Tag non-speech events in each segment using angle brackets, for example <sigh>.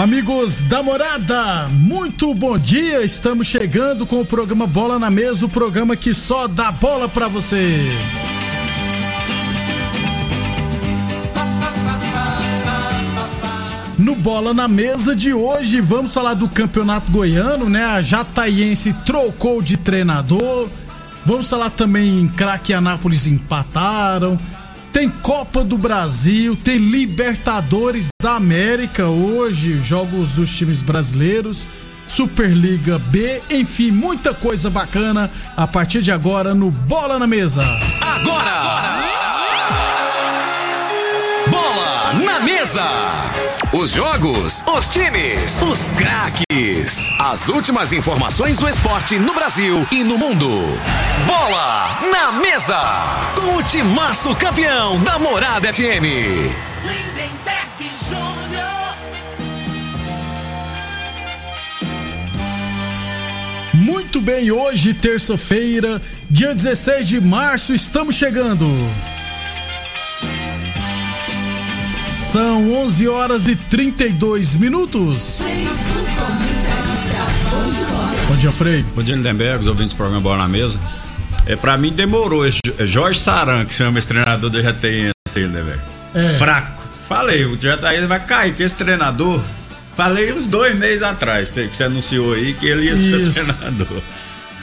Amigos da morada, muito bom dia. Estamos chegando com o programa Bola na Mesa o programa que só dá bola pra você. No Bola na Mesa de hoje, vamos falar do Campeonato Goiano, né? A Jataiense trocou de treinador. Vamos falar também em Craque Anápolis empataram. Tem Copa do Brasil, tem Libertadores da América hoje, jogos dos times brasileiros, Superliga B, enfim, muita coisa bacana a partir de agora no Bola na Mesa. Agora! agora. Bola na Mesa! Os jogos, os times, os craques. As últimas informações do esporte no Brasil e no mundo. Bola na mesa. Com o timaço campeão da Morada FM. Lindenberg. Muito bem, hoje, terça-feira, dia 16 de março, estamos chegando. São 11 horas e 32 minutos. Bom dia, Frei. Bom dia, Lindenberg, os ouvintes do programa Bola na Mesa. É, pra mim demorou. Jorge Saran, que chama esse treinador do JTN, Lindenberg. É. Fraco. Falei, o JTN vai cair, que esse treinador. Falei uns dois meses atrás, que você anunciou aí que ele ia ser Isso. treinador.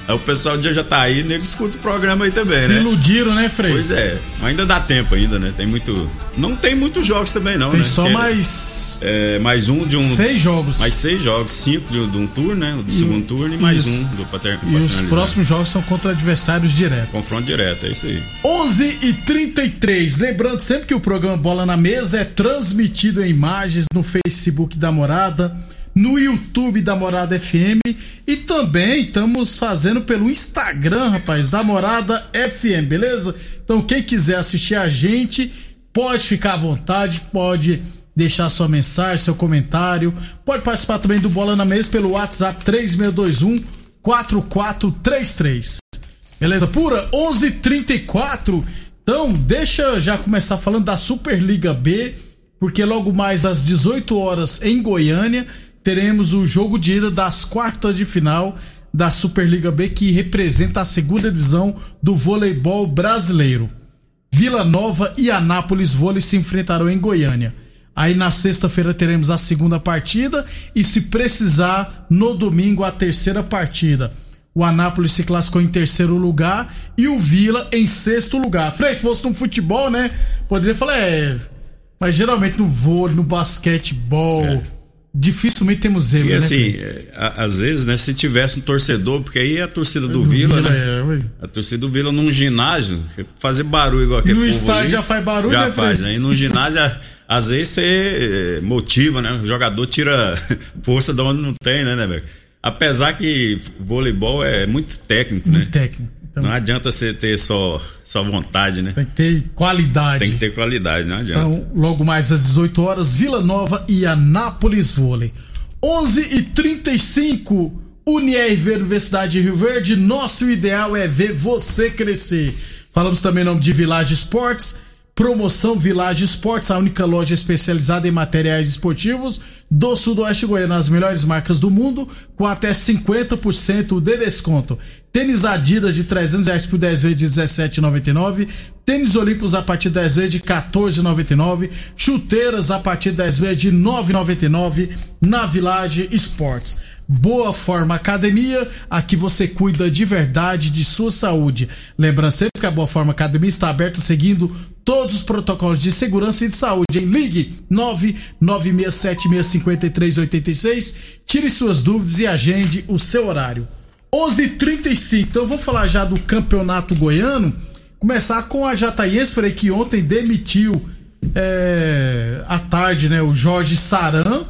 Aí o pessoal já tá aí, nego escuta o programa aí também, Se né? Se iludiram, né, Frei? Pois é, ainda dá tempo ainda, né? Tem muito. Não tem muitos jogos também, não, tem né? só Porque mais. É, mais um de um. Seis jogos. Mais seis jogos, cinco de, de um turno, né? Do e, segundo turno e mais isso. um do pater, E os próximos jogos são contra adversários diretos. Confronto direto, é isso aí. 11 e 33 Lembrando sempre que o programa Bola na Mesa é transmitido em imagens no Facebook da Morada no YouTube da Morada FM e também estamos fazendo pelo Instagram, rapaz, da Morada FM, beleza? Então quem quiser assistir a gente, pode ficar à vontade, pode deixar sua mensagem, seu comentário, pode participar também do Bola na Mesa pelo WhatsApp 3621 4433. Beleza pura? 11:34. Então, deixa já começar falando da Superliga B, porque logo mais às 18 horas em Goiânia teremos o jogo de ida das quartas de final da Superliga B, que representa a segunda divisão do voleibol brasileiro. Vila Nova e Anápolis Vôlei se enfrentarão em Goiânia. Aí na sexta-feira teremos a segunda partida e, se precisar, no domingo a terceira partida. O Anápolis se classificou em terceiro lugar e o Vila em sexto lugar. Frei, se fosse no futebol, né? Poderia falar, é. Mas geralmente no vôlei, no basquetebol. É dificilmente temos erro, e né, assim, né, às vezes, né, se tivesse um torcedor, porque aí a torcida do, Vila, Vila, né? É, a torcida do Vila num ginásio, fazer barulho igual aquele No estádio já faz barulho, Já né, faz, né? E no ginásio, às vezes você eh, motiva, né? O jogador tira <laughs> força de onde não tem, né, né, velho? Apesar que voleibol é muito técnico, muito né? técnico. Então, não adianta você ter só, só vontade, né? Tem que ter qualidade. Tem que ter qualidade, não adianta. Então, logo mais às 18 horas, Vila Nova e Anápolis Vôlei. 11 e 35 Unirv Universidade de Rio Verde, nosso ideal é ver você crescer. Falamos também em nome de Village Esportes Promoção Village Esportes, a única loja especializada em materiais esportivos do Sudoeste Goiano, as melhores marcas do mundo, com até 50% de desconto. Tênis Adidas de 300 reais por 10 vezes de 17,99. Tênis Olímpicos a partir de 10 vezes de 14,99. Chuteiras a partir de 10 vezes de 9,99 na Village Esportes. Boa Forma Academia, aqui você cuida de verdade de sua saúde. Lembrando sempre que a Boa Forma Academia está aberta seguindo todos os protocolos de segurança e de saúde. Em ligue 996765386, tire suas dúvidas e agende o seu horário. 11:35. Então vamos falar já do campeonato goiano. Começar com a Jataiense, falei que ontem demitiu é, à tarde, né, o Jorge Saran.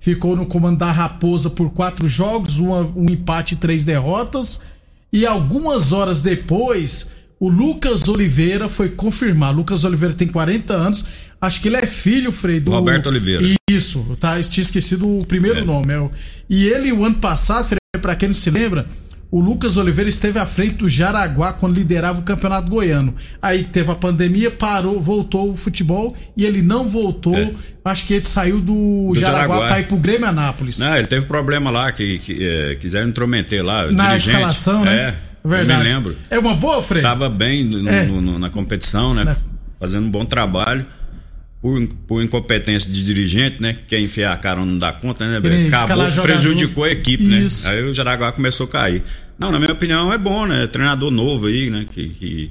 Ficou no comando da Raposa por quatro jogos, uma, um empate e três derrotas. E algumas horas depois, o Lucas Oliveira foi confirmar. Lucas Oliveira tem 40 anos. Acho que ele é filho, Frei, do. Roberto Oliveira. Isso, tá? Tinha esquecido o primeiro é. nome. É e ele, o ano passado, Frei, pra quem não se lembra, o Lucas Oliveira esteve à frente do Jaraguá quando liderava o Campeonato Goiano. Aí teve a pandemia, parou, voltou o futebol e ele não voltou. É. Acho que ele saiu do, do Jaraguá, Jaraguá para ir pro Grêmio Anápolis. Não, ele teve problema lá, que, que é, quiseram intrometer lá. Na dirigente. escalação, né? É. Verdade. Eu me lembro. É uma boa, Frei? Tava bem no, é. no, no, na competição, né? Na... Fazendo um bom trabalho por, por incompetência de dirigente, né? Quer enfiar a cara não dá conta, né? Acabou, prejudicou a equipe, né? Isso. né? Aí o Jaraguá começou a cair. Não, na minha opinião é bom, né? Treinador novo aí, né? Que, que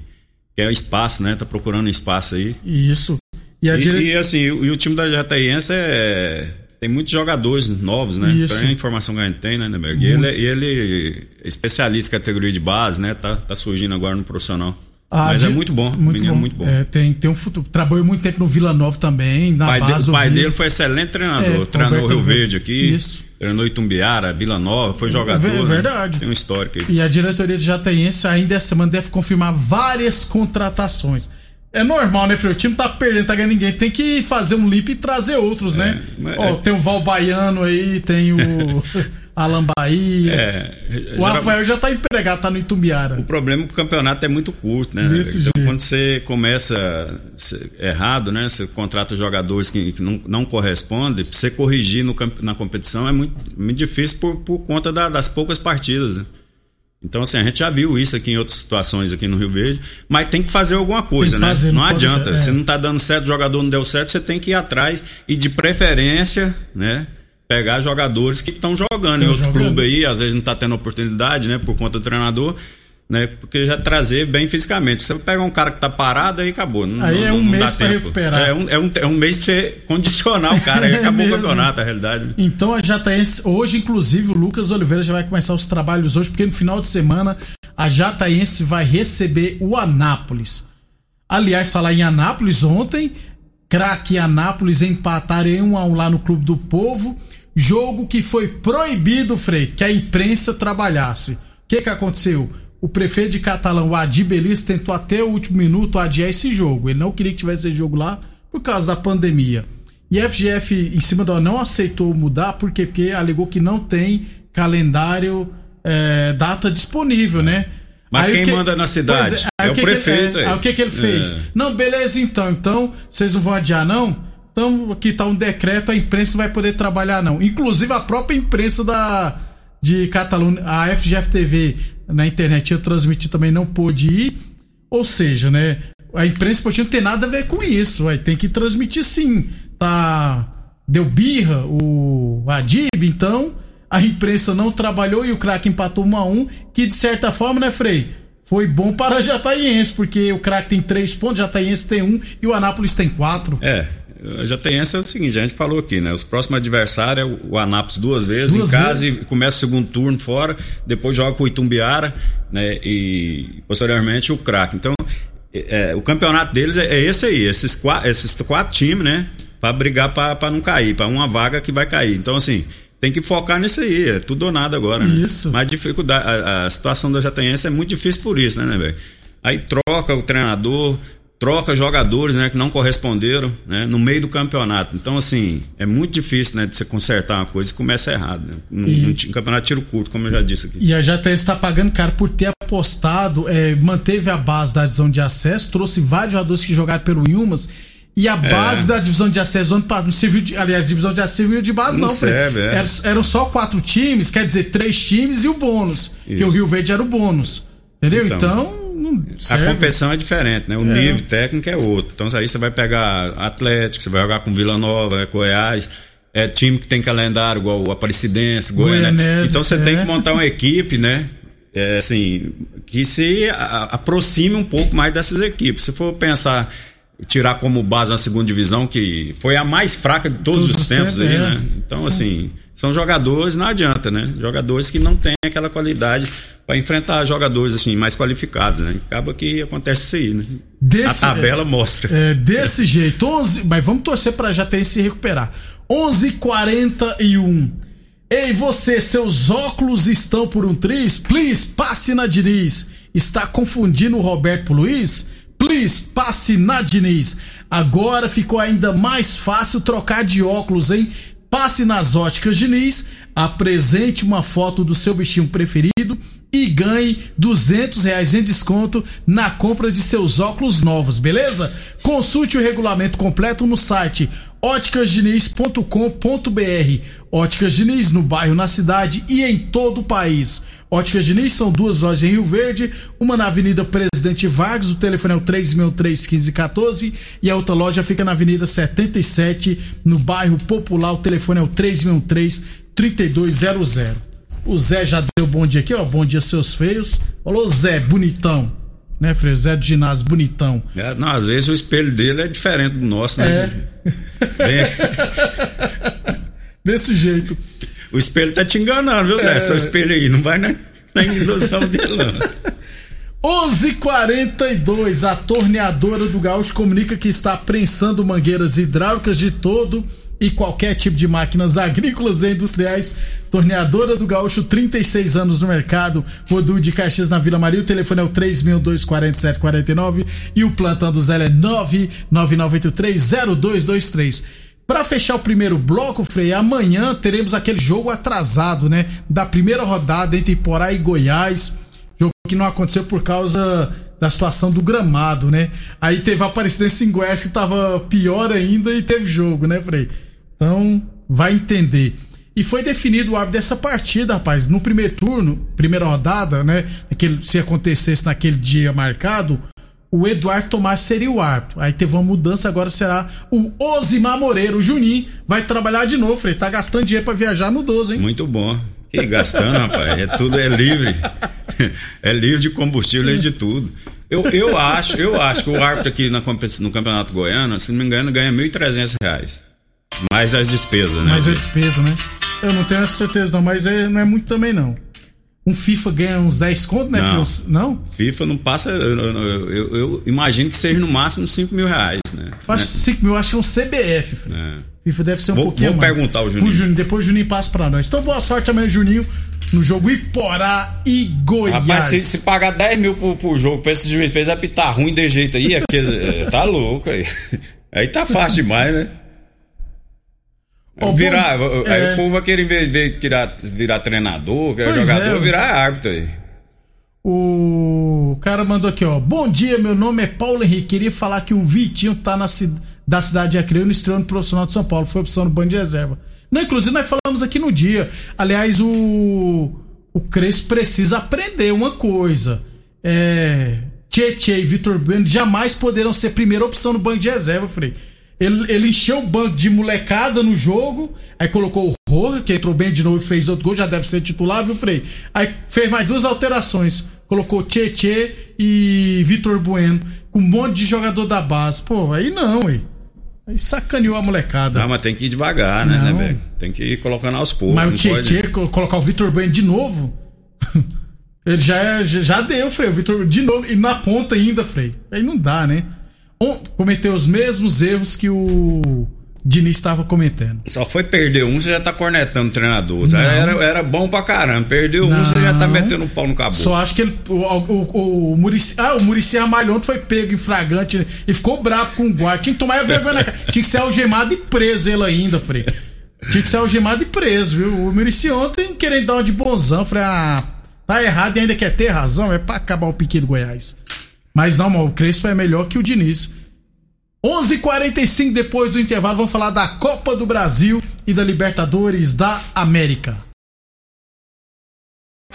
quer espaço, né? Tá procurando espaço aí. Isso. E, a dire... e, e assim, e o time da Jataiense é, tem muitos jogadores novos, né? Isso. É a informação que a gente tem, né, Neberg? E ele, é, ele é especialista em categoria de base, né? Tá, tá surgindo agora no profissional. Ah, Mas de... é muito bom, muito menino bom. muito bom. É, tem, tem um futuro. Trabalhou muito tempo no Vila Nova também, na pai base de, O pai dele foi excelente treinador. É, treinou Rio Verde aqui. Isso. Treinou Itumbiara, Vila Nova, foi jogador. É verdade. Né? Tem um histórico aí. E a diretoria de Jataiense ainda essa semana deve confirmar várias contratações. É normal, né, filho? O time tá perdendo, tá ganhando ninguém. Tem que fazer um limpo e trazer outros, né? é, né? Ó, é... tem o Val Baiano aí, tem o. <laughs> Alan Bahia. É, o Rafael já está empregado, tá no Itumbiara. O problema é que o campeonato é muito curto, né? Desse então, jeito. quando você começa errado, né? Você contrata jogadores que, não, não correspondem, você corrigir no, na competição é muito, muito difícil por, por conta da, das poucas partidas, né? Então, assim, a gente já viu isso aqui em outras situações aqui no Rio Verde, mas tem que fazer alguma coisa, né? Fazer, não, não adianta. É. Se não tá dando certo, o jogador não deu certo, você tem que ir atrás e de preferência, né? pegar jogadores que estão jogando em outro jogando. clube aí, às vezes não está tendo oportunidade, né, por conta do treinador, né, porque já trazer bem fisicamente. Você pega um cara que está parado, aí acabou. Não, aí é um mês para recuperar. É um, é, um, é um mês para você condicionar o cara, aí <laughs> acabou é o campeonato, a realidade. Então a Jataense, hoje inclusive o Lucas Oliveira já vai começar os trabalhos hoje, porque no final de semana a Jataense vai receber o Anápolis. Aliás, falar em Anápolis ontem, craque Anápolis empataram em 1 a 1 lá no Clube do Povo Jogo que foi proibido, Frei, que a imprensa trabalhasse. O que que aconteceu? O prefeito de Catalão, o Adi Belis, tentou até o último minuto adiar esse jogo. Ele não queria que tivesse esse jogo lá por causa da pandemia. E a FGF, em cima da não aceitou mudar, por quê? Porque alegou que não tem calendário, é, data disponível, né? Mas aí quem que, manda na cidade? É, é o prefeito. Ele, é, aí o que, que ele fez? É. Não, beleza então. Então, vocês não vão adiar, não? Então, aqui tá um decreto, a imprensa vai poder trabalhar, não. Inclusive, a própria imprensa da, de Catalunha, a FGF TV na internet ia transmitir também, não pôde ir. Ou seja, né? A imprensa esportiva não tem nada a ver com isso. Vai, tem que transmitir sim. Tá. Deu birra o Adib, então a imprensa não trabalhou e o craque empatou 1 a 1 que de certa forma, né, Frei? Foi bom para Jataiense, porque o craque tem 3 pontos, Jataiense tem 1 e o Anápolis tem 4. É, já tem essa é o seguinte, a gente falou aqui, né? Os próximos adversários é o Anápolis duas vezes duas em casa vezes. e começa o segundo turno fora, depois joga com o Itumbiara, né? E posteriormente o craque. Então, é, o campeonato deles é, é, esse aí, esses quatro, esses quatro times, né? Para brigar para não cair, para uma vaga que vai cair. Então, assim, tem que focar nisso aí, é tudo ou nada agora. Né? Isso. Mas dificuldade, a, a situação da Jataiense é muito difícil por isso, né, né, velho? Aí troca o treinador, troca jogadores né, que não corresponderam né, no meio do campeonato. Então, assim, é muito difícil né, de você consertar uma coisa e começa errado. Né? No, e, no campeonato tiro curto, como eu já disse aqui. E a JTS está pagando caro por ter apostado, é, manteve a base da divisão de acesso, trouxe vários jogadores que jogaram pelo Ilmas. E a base é. da divisão de acesso passado não serviu de. Aliás, divisão de acesso serviu de base, não. não serve, é. eram, eram, só quatro times, quer dizer, três times e o bônus. Isso. Que o Rio Verde era o bônus. Entendeu? então, então a competição é diferente, né? O é. nível técnico é outro. Então aí você vai pegar Atlético, você vai jogar com Vila Nova, Goiás. É time que tem calendário igual o Aparecidense, Goiânia. Então você é. tem que montar uma equipe, né? É, assim, que se aproxime um pouco mais dessas equipes. Se for pensar tirar como base a segunda divisão, que foi a mais fraca de todos, todos os tempos, tempos aí, é. né? Então, assim, são jogadores, não adianta, né? Jogadores que não têm aquela qualidade para enfrentar jogadores assim mais qualificados, né? Acaba que acontece isso aí, né? Desse, a tabela mostra. É, desse jeito, 11, mas vamos torcer para já ter se recuperar. 11:41. Ei, você, seus óculos estão por um triz? Please, passe na Diniz. Está confundindo o Roberto Luiz? Please, passe na Diniz. Agora ficou ainda mais fácil trocar de óculos, hein? Passe nas óticas Diniz, apresente uma foto do seu bichinho preferido e ganhe duzentos reais em desconto na compra de seus óculos novos, beleza? Consulte o regulamento completo no site óticasdiniz.com.br. Óticas Diniz no bairro, na cidade e em todo o país. Óticas Diniz são duas lojas em Rio Verde, uma na Avenida Presidente Vargas, o telefone é o 363-1514 e a outra loja fica na Avenida 77, no bairro Popular, o telefone é o 363-3200. O Zé já deu bom dia aqui, ó, bom dia seus feios. Falou Zé, bonitão né, Freire? Zé do ginásio, bonitão. É, não, às vezes o espelho dele é diferente do nosso, né? É. <laughs> Desse jeito. O espelho tá te enganando, viu, Zé? É... Seu espelho aí, não vai na, na ilusão dele, não. <laughs> 11:42 A torneadora do Gaúcho comunica que está prensando mangueiras hidráulicas de todo e qualquer tipo de máquinas agrícolas e industriais. Torneadora do Gaúcho, 36 anos no mercado. Rodul de Caxias na Vila Maria. O telefone é o 3.24749 e o plantão do Zé é 999830223. Para fechar o primeiro bloco, Frei, amanhã teremos aquele jogo atrasado, né? Da primeira rodada entre Porá e Goiás. Jogo que não aconteceu por causa da situação do gramado, né? Aí teve a Aparecidense em Goiás que tava pior ainda e teve jogo, né, Frei? Então, vai entender. E foi definido o árbitro dessa partida, rapaz. No primeiro turno, primeira rodada, né? Aquele, se acontecesse naquele dia marcado, o Eduardo Tomás seria o árbitro. Aí teve uma mudança, agora será o Osimar Moreira. O Juninho vai trabalhar de novo, Frei. Tá gastando dinheiro pra viajar no 12, hein? Muito bom. Que gastando, rapaz. É tudo é livre. <laughs> É livre de combustível, livre de tudo. Eu, eu acho, eu acho que o árbitro aqui na, no Campeonato Goiano, se não me engano, ganha R$ 1.300. Mais as despesas, né? Mais a despesa, né? Eu não tenho essa certeza não, mas é, não é muito também não. Um FIFA ganha uns 10 contos, né? Não, não? FIFA não passa. Eu, eu, eu, eu, imagino que seja no máximo 5 mil reais, né? Acho né? 5 mil, acho que é um CBF, É. FIFA deve ser um vou, pouquinho vou mais. perguntar ao Juninho. Juninho. Depois o Juninho passa pra nós. Então boa sorte amanhã, Juninho, no jogo Iporá e Goiás. Rapaz, se, se pagar 10 mil pro, pro jogo pra esse juiz fez apitar ruim de jeito aí, é porque é, tá louco aí. <laughs> Aí tá fácil demais, né? Virar, bom, aí é... o povo vai querer ver, virar, virar treinador, pois jogador, é. virar árbitro aí. O cara mandou aqui, ó. Bom dia, meu nome é Paulo Henrique. Queria falar que o Vitinho tá na da cidade de Acreano estreando profissional de São Paulo. Foi opção no bando de reserva. Não, inclusive nós falamos aqui no dia. Aliás, o o Crespo precisa aprender uma coisa. É, Tietchan e Vitor Bueno jamais poderão ser primeira opção no banco de reserva, Frei. Ele, ele encheu o banco de molecada no jogo, aí colocou o Roja, que entrou bem de novo e fez outro gol, já deve ser titular, viu, Frei? Aí fez mais duas alterações. Colocou Tietê e Vitor Bueno, com um monte de jogador da base. Pô, aí não, aí. Aí sacaneou a molecada. Não, mas tem que ir devagar, né, né, velho? Tem que ir colocando aos poucos. Mas o Tietê, pode... colocar o Vitor Bueno de novo. <laughs> Ele já, é, já deu, Frei. O Vitor de novo. E na ponta ainda, Frei. Aí não dá, né? Cometeu os mesmos erros que o Diniz estava cometendo. Só foi perder um, você já tá cornetando o treinador. Era, era bom pra caramba. Perdeu não. um, você já tá metendo um pau no cabelo. Só acho que ele. O, o, o, o Murici, ah, o Murici Ramalhonto foi pego em fragante né? e ficou bravo com o guarda. Tinha que tomar a vergonha na cara. Tinha que ser algemado e preso ele ainda, Frei. Tinha que ser algemado e preso, viu? O Murici ontem querendo dar uma de bonzão. Falei, ah, tá errado e ainda quer ter razão. É pra acabar o pique do Goiás. Mas não, o Crespo é melhor que o Diniz. 11:45 depois do intervalo, vamos falar da Copa do Brasil e da Libertadores da América.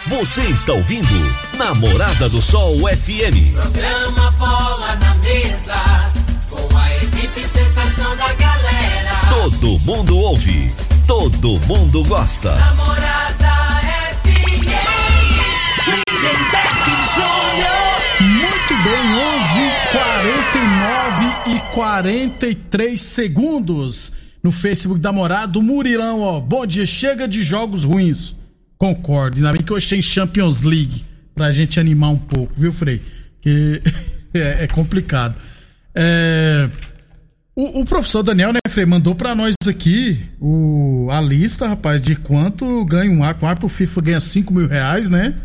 Você está ouvindo Namorada do Sol FM. Programa Bola na Mesa, com a equipe sensação da galera. Todo mundo ouve, todo mundo gosta. Namorada 43 segundos. no Facebook da Morada. Murilão, ó, bom dia, chega de jogos ruins. Concordo, ainda bem que hoje tem Champions League pra gente animar um pouco, viu, Frei? Que <laughs> é, é complicado. É, o, o, professor Daniel, né, Frei, mandou pra nós aqui o, a lista, rapaz, de quanto ganha um árbitro. Um árbitro FIFA ganha 5 mil reais, né?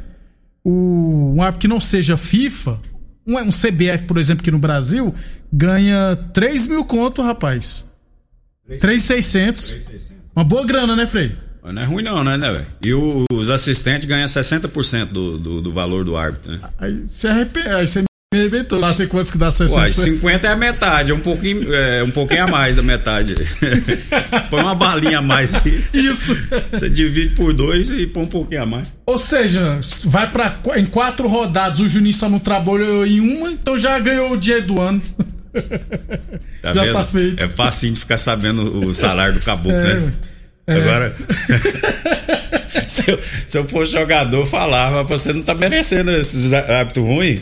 O, um árbitro que não seja FIFA, um, um CBF, por exemplo, aqui no Brasil, ganha 3 mil conto, rapaz. 3,600. Uma boa grana, né, Frei? Não é ruim não, né, né, velho? E o, os assistentes ganham 60% do, do, do valor do árbitro, né? Aí você arrepende, aí você arrebentou. Lá sei quantos que dá 60%. Uai, 50 é a metade, é um pouquinho, é, um pouquinho a mais da metade. <laughs> põe uma balinha a mais. Isso. Você divide por dois e põe um pouquinho a mais. Ou seja, vai para em quatro rodadas, o Juninho só não trabalhou em uma, então já ganhou o dia do ano. Tá já vendo? tá feito. É fácil de ficar sabendo o salário do caboclo, é. né? É. Agora, <laughs> se, eu, se, eu, fosse jogador, falava, você não tá merecendo esses hábitos ruins.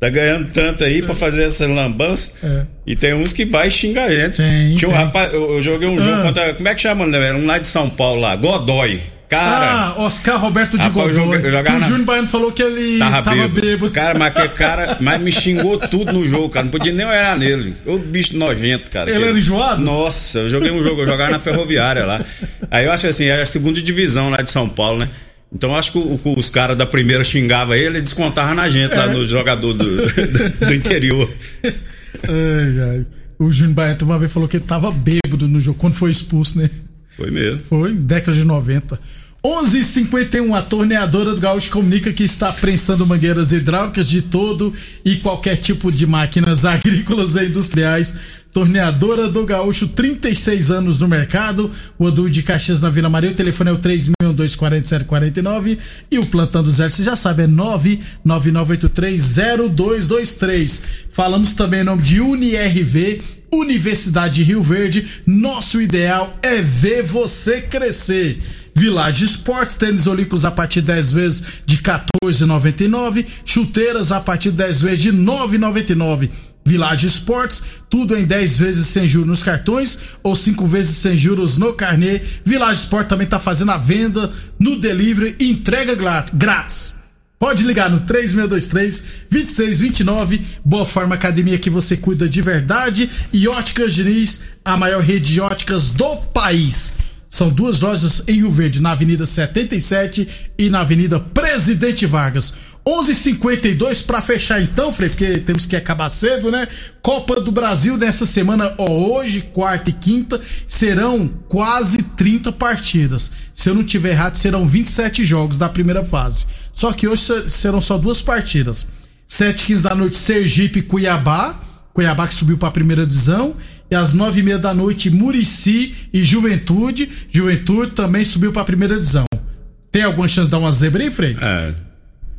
Tá ganhando tanto aí é. pra fazer essa lambança. É. E tem uns que vai xingar a gente. Tem, Tinha um tem. rapaz, eu, eu, joguei um ah. jogo contra. Como é que chama, né? Um lá de São Paulo lá, Godoy. Cara. Ah, Oscar Roberto de rapaz, Godoy. Eu joguei, eu o Júnior Baiano falou que ele tava, tava bêbado. bêbado. Cara, mas que <laughs> cara, mas me xingou tudo no jogo, cara. Não podia nem olhar nele. O bicho nojento, cara. Ele era enjoado? Nossa, eu joguei um jogo, eu jogava na ferroviária lá. Aí eu acho assim, era a segunda divisão lá de São Paulo, né? Então acho que o, os caras da primeira xingavam ele e descontavam na gente é. lá no jogador do, do, do interior. <laughs> Ai, ai. O Júnior Baiano uma vez falou que ele tava bêbado no jogo, quando foi expulso, né? Foi mesmo. Foi, década de 90. 11:51 a torneadora do Gaúcho comunica que está prensando mangueiras hidráulicas de todo e qualquer tipo de máquinas <laughs> agrícolas e industriais. Torneadora do Gaúcho, 36 anos no mercado. O Odu de Caxias na Vila Maria. O telefone é o 3.24749 e o plantão do zero, você já sabe, é 999830223. Falamos também em nome de UniRV, Universidade de Rio Verde. Nosso ideal é ver você crescer. Village Esportes, tênis olímpicos a partir de 10 vezes de 14,99, chuteiras a partir de 10 vezes de 9,99. Village Esportes, tudo em 10 vezes sem juros nos cartões ou 5 vezes sem juros no carnê. Village Esportes também está fazendo a venda no delivery e entrega grátis. Pode ligar no 3623-2629. Boa Forma Academia que você cuida de verdade. E Óticas Diniz, a maior rede de óticas do país. São duas lojas em Rio Verde, na Avenida 77 e na Avenida Presidente Vargas. 11:52 para fechar então, Frei, porque temos que acabar cedo, né? Copa do Brasil nessa semana, ó, hoje, quarta e quinta, serão quase 30 partidas. Se eu não tiver errado, serão 27 jogos da primeira fase. Só que hoje serão só duas partidas. 7h15 da noite, Sergipe e Cuiabá. Cuiabá que subiu para a primeira divisão e às nove e meia da noite Murici e Juventude. Juventude também subiu para a primeira divisão. Tem alguma chance de dar uma zebra aí, Frei? É.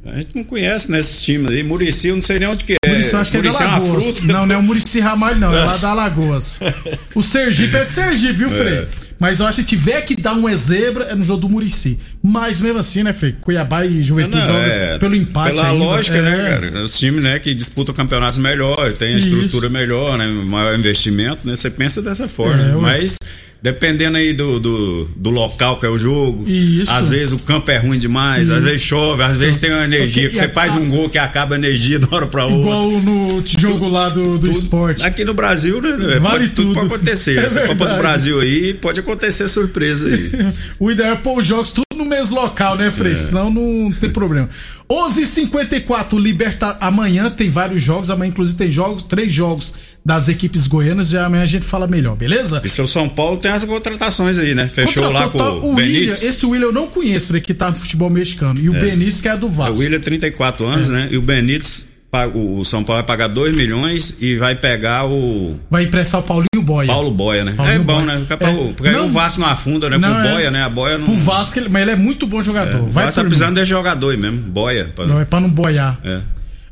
A gente não conhece nesses times aí. Murici, eu não sei nem onde que é. Murici, acho que é da Lagoas. É não, não é o Murici Ramalho, não. É lá da Alagoas. <laughs> O Sergipe é de Sergipe, viu, Frei? É. Mas eu acho que se tiver que dar uma zebra, é no jogo do Murici. Mas mesmo assim, né, Frei? Cuiabá e Juventude não, jogam é, pelo empate. Pela ainda. lógica, né, é. né, cara? Os times, né, que disputam campeonatos melhores, tem a estrutura Isso. melhor, né? Maior investimento, né? Você pensa dessa forma. É, mas. Dependendo aí do, do, do, local que é o jogo. Isso. Às vezes o campo é ruim demais, às vezes chove, às vezes tem uma energia, que você faz um gol que acaba a energia de uma hora pra outra. Igual no jogo lá do, do esporte. Aqui no Brasil, né? Vale pode, tudo. tudo pode acontecer. É Essa Copa do Brasil aí pode acontecer surpresa aí. <laughs> o ideal é pôr os jogos tudo no mesmo local, né, Frei? É. Senão não tem problema. 11:54 Liberta amanhã tem vários jogos, amanhã inclusive tem jogos, três jogos das equipes goianas e amanhã a gente fala melhor, beleza? E seu São Paulo tem as contratações aí, né? Fechou Contratou, lá com tá, o, o William, esse William eu não conheço, ele que tá no futebol mexicano. E o é. Benítez que é do Vasco. O William 34 anos, é. né? E o Benítez o São Paulo vai pagar 2 milhões e vai pegar o. Vai emprestar o Paulinho Boia. Paulo Boia, né? Paulinho é bom, Boia. né? Porque, é, porque não, o Vasco não afunda, né? Não, Pro é, Boia, né? A Boia não. Pro Vasco, mas ele é muito bom jogador. É, vai tá precisando de jogador aí mesmo. Boia. Pra... Não, é pra não boiar. É.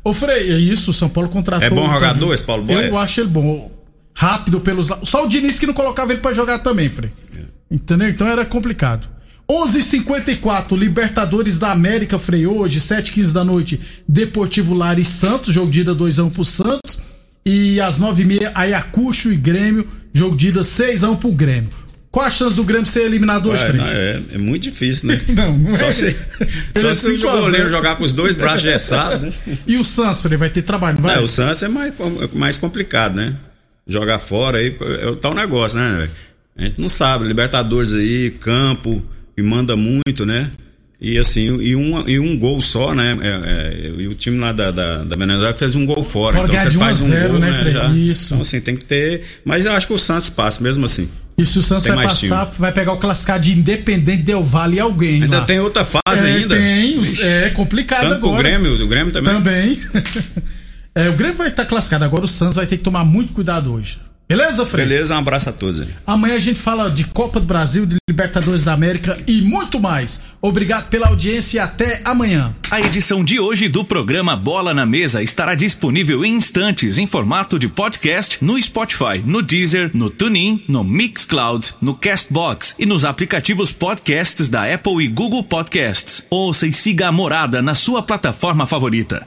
Ô, Frei, é isso, o São Paulo contratou. É bom jogador esse Paulo Boia? Eu acho ele bom. Rápido pelos lados. Só o Diniz que não colocava ele pra jogar também, Frei. É. Entendeu? Então era complicado. 11:54 Libertadores da América freou hoje 7:15 da noite Deportivo Lara e Santos jogo de ida 2 a 1 pro Santos e às 9h30 Ayacucho e Grêmio jogo de ida 6 a 1 pro Grêmio Qual a chance do Grêmio ser eliminado hoje, Fred? É, é, muito difícil, né? <laughs> não, não só é. Se, só se o goleiro jogar com os dois braços <laughs> gessados, né? E o Santos, Fred, vai ter trabalho, não vai? É, o Santos é mais, mais complicado, né? Jogar fora aí é o tal negócio, né? A gente não sabe. Libertadores aí, campo, e manda muito, né? E assim, e um, e um gol só, né? É, é, e o time lá da, da, da Venezuela fez um gol fora. Pode então você faz um 0, gol, né, né? Fred? Já. Isso. Então assim, tem que ter. Mas eu acho que o Santos passa mesmo assim. E se o Santos Tem vai passar, time. vai pegar o classificado de Independente Del Vale e alguém. Ainda lá. tem outra fase é, ainda. Tem, é complicado Tanto agora. o Grêmio, o Grêmio também. Também. <laughs> É, o Grêmio vai estar classificado agora, o Santos vai ter que tomar muito cuidado hoje. Beleza, Fred? Beleza, um abraço a todos aí. Amanhã a gente fala de Copa do Brasil, de Libertadores da América e muito mais. Obrigado pela audiência e até amanhã. A edição de hoje do programa Bola na Mesa estará disponível em instantes em formato de podcast no Spotify, no Deezer, no TuneIn, no Mixcloud, no Castbox e nos aplicativos podcasts da Apple e Google Podcasts. Ouça e siga a Morada na sua plataforma favorita.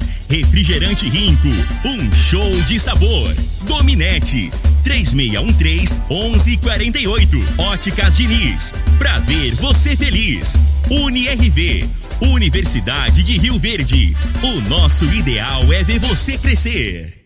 Refrigerante Rinco, um show de sabor. Dominete, 3613 1148. Óticas Diniz, pra ver você feliz. UniRV, Universidade de Rio Verde. O nosso ideal é ver você crescer.